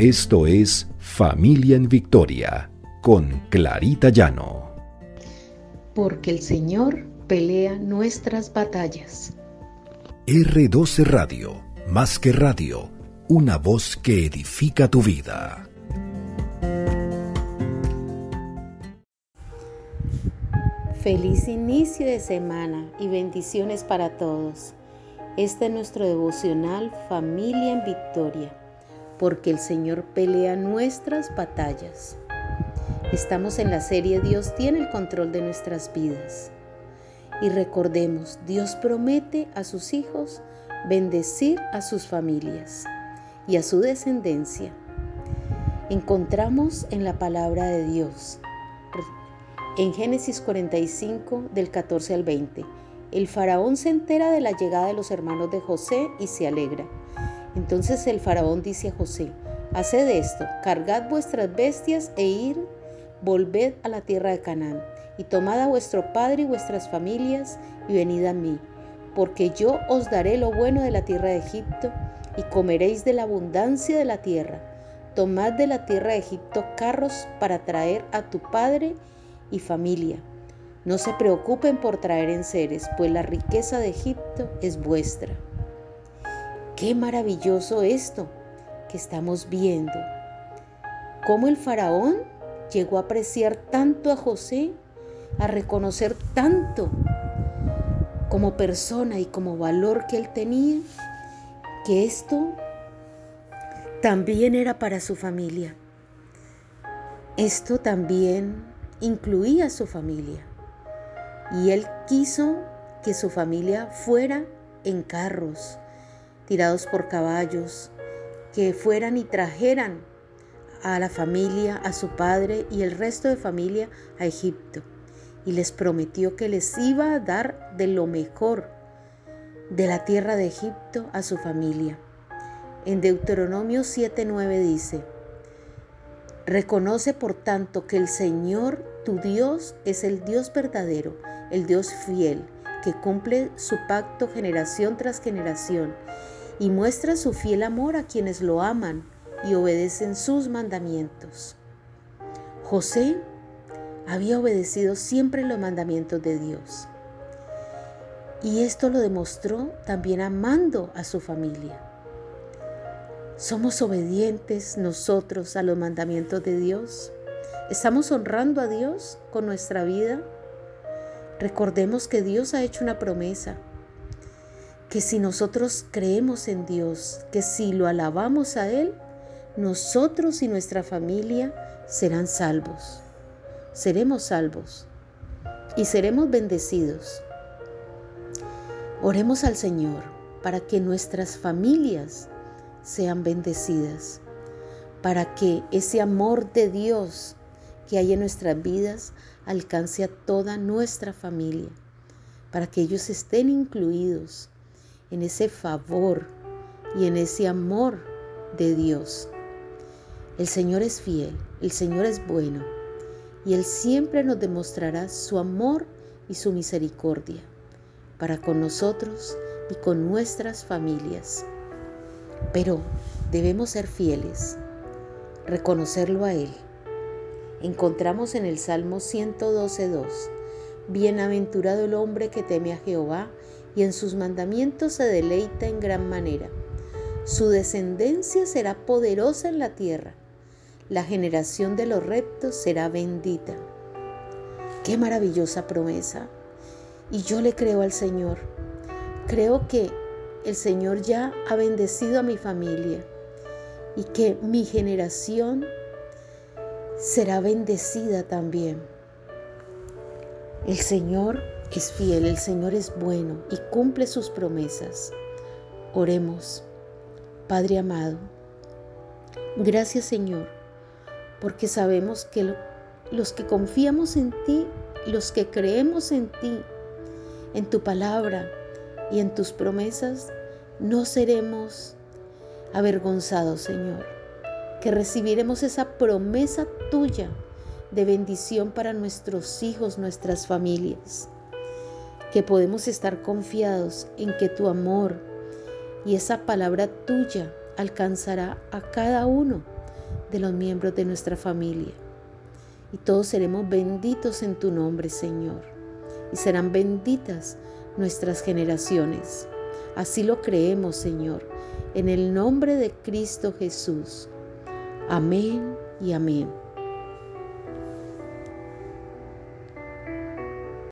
Esto es Familia en Victoria con Clarita Llano. Porque el Señor pelea nuestras batallas. R12 Radio, más que radio, una voz que edifica tu vida. Feliz inicio de semana y bendiciones para todos. Este es nuestro devocional Familia en Victoria, porque el Señor pelea nuestras batallas. Estamos en la serie Dios tiene el control de nuestras vidas. Y recordemos, Dios promete a sus hijos bendecir a sus familias y a su descendencia. Encontramos en la palabra de Dios en Génesis 45 del 14 al 20. El faraón se entera de la llegada de los hermanos de José y se alegra. Entonces el faraón dice a José, haced esto, cargad vuestras bestias e ir, volved a la tierra de Canaán, y tomad a vuestro padre y vuestras familias y venid a mí, porque yo os daré lo bueno de la tierra de Egipto, y comeréis de la abundancia de la tierra. Tomad de la tierra de Egipto carros para traer a tu padre y familia. No se preocupen por traer enseres, pues la riqueza de Egipto es vuestra. Qué maravilloso esto que estamos viendo. Cómo el faraón llegó a apreciar tanto a José, a reconocer tanto como persona y como valor que él tenía, que esto también era para su familia. Esto también incluía a su familia. Y él quiso que su familia fuera en carros, tirados por caballos, que fueran y trajeran a la familia, a su padre y el resto de familia a Egipto. Y les prometió que les iba a dar de lo mejor de la tierra de Egipto a su familia. En Deuteronomio 7:9 dice, Reconoce por tanto que el Señor tu Dios es el Dios verdadero, el Dios fiel, que cumple su pacto generación tras generación y muestra su fiel amor a quienes lo aman y obedecen sus mandamientos. José había obedecido siempre los mandamientos de Dios. Y esto lo demostró también amando a su familia. ¿Somos obedientes nosotros a los mandamientos de Dios? ¿Estamos honrando a Dios con nuestra vida? Recordemos que Dios ha hecho una promesa, que si nosotros creemos en Dios, que si lo alabamos a Él, nosotros y nuestra familia serán salvos. Seremos salvos y seremos bendecidos. Oremos al Señor para que nuestras familias sean bendecidas, para que ese amor de Dios que hay en nuestras vidas alcance a toda nuestra familia, para que ellos estén incluidos en ese favor y en ese amor de Dios. El Señor es fiel, el Señor es bueno y Él siempre nos demostrará su amor y su misericordia para con nosotros y con nuestras familias. Pero debemos ser fieles, reconocerlo a Él. Encontramos en el Salmo 112.2, Bienaventurado el hombre que teme a Jehová y en sus mandamientos se deleita en gran manera. Su descendencia será poderosa en la tierra, la generación de los rectos será bendita. Qué maravillosa promesa. Y yo le creo al Señor. Creo que el Señor ya ha bendecido a mi familia y que mi generación será bendecida también. El Señor es fiel, el Señor es bueno y cumple sus promesas. Oremos. Padre amado, gracias Señor, porque sabemos que los que confiamos en ti, los que creemos en ti, en tu palabra, y en tus promesas no seremos avergonzados, Señor, que recibiremos esa promesa tuya de bendición para nuestros hijos, nuestras familias, que podemos estar confiados en que tu amor y esa palabra tuya alcanzará a cada uno de los miembros de nuestra familia. Y todos seremos benditos en tu nombre, Señor. Y serán benditas nuestras generaciones. Así lo creemos, Señor, en el nombre de Cristo Jesús. Amén y amén.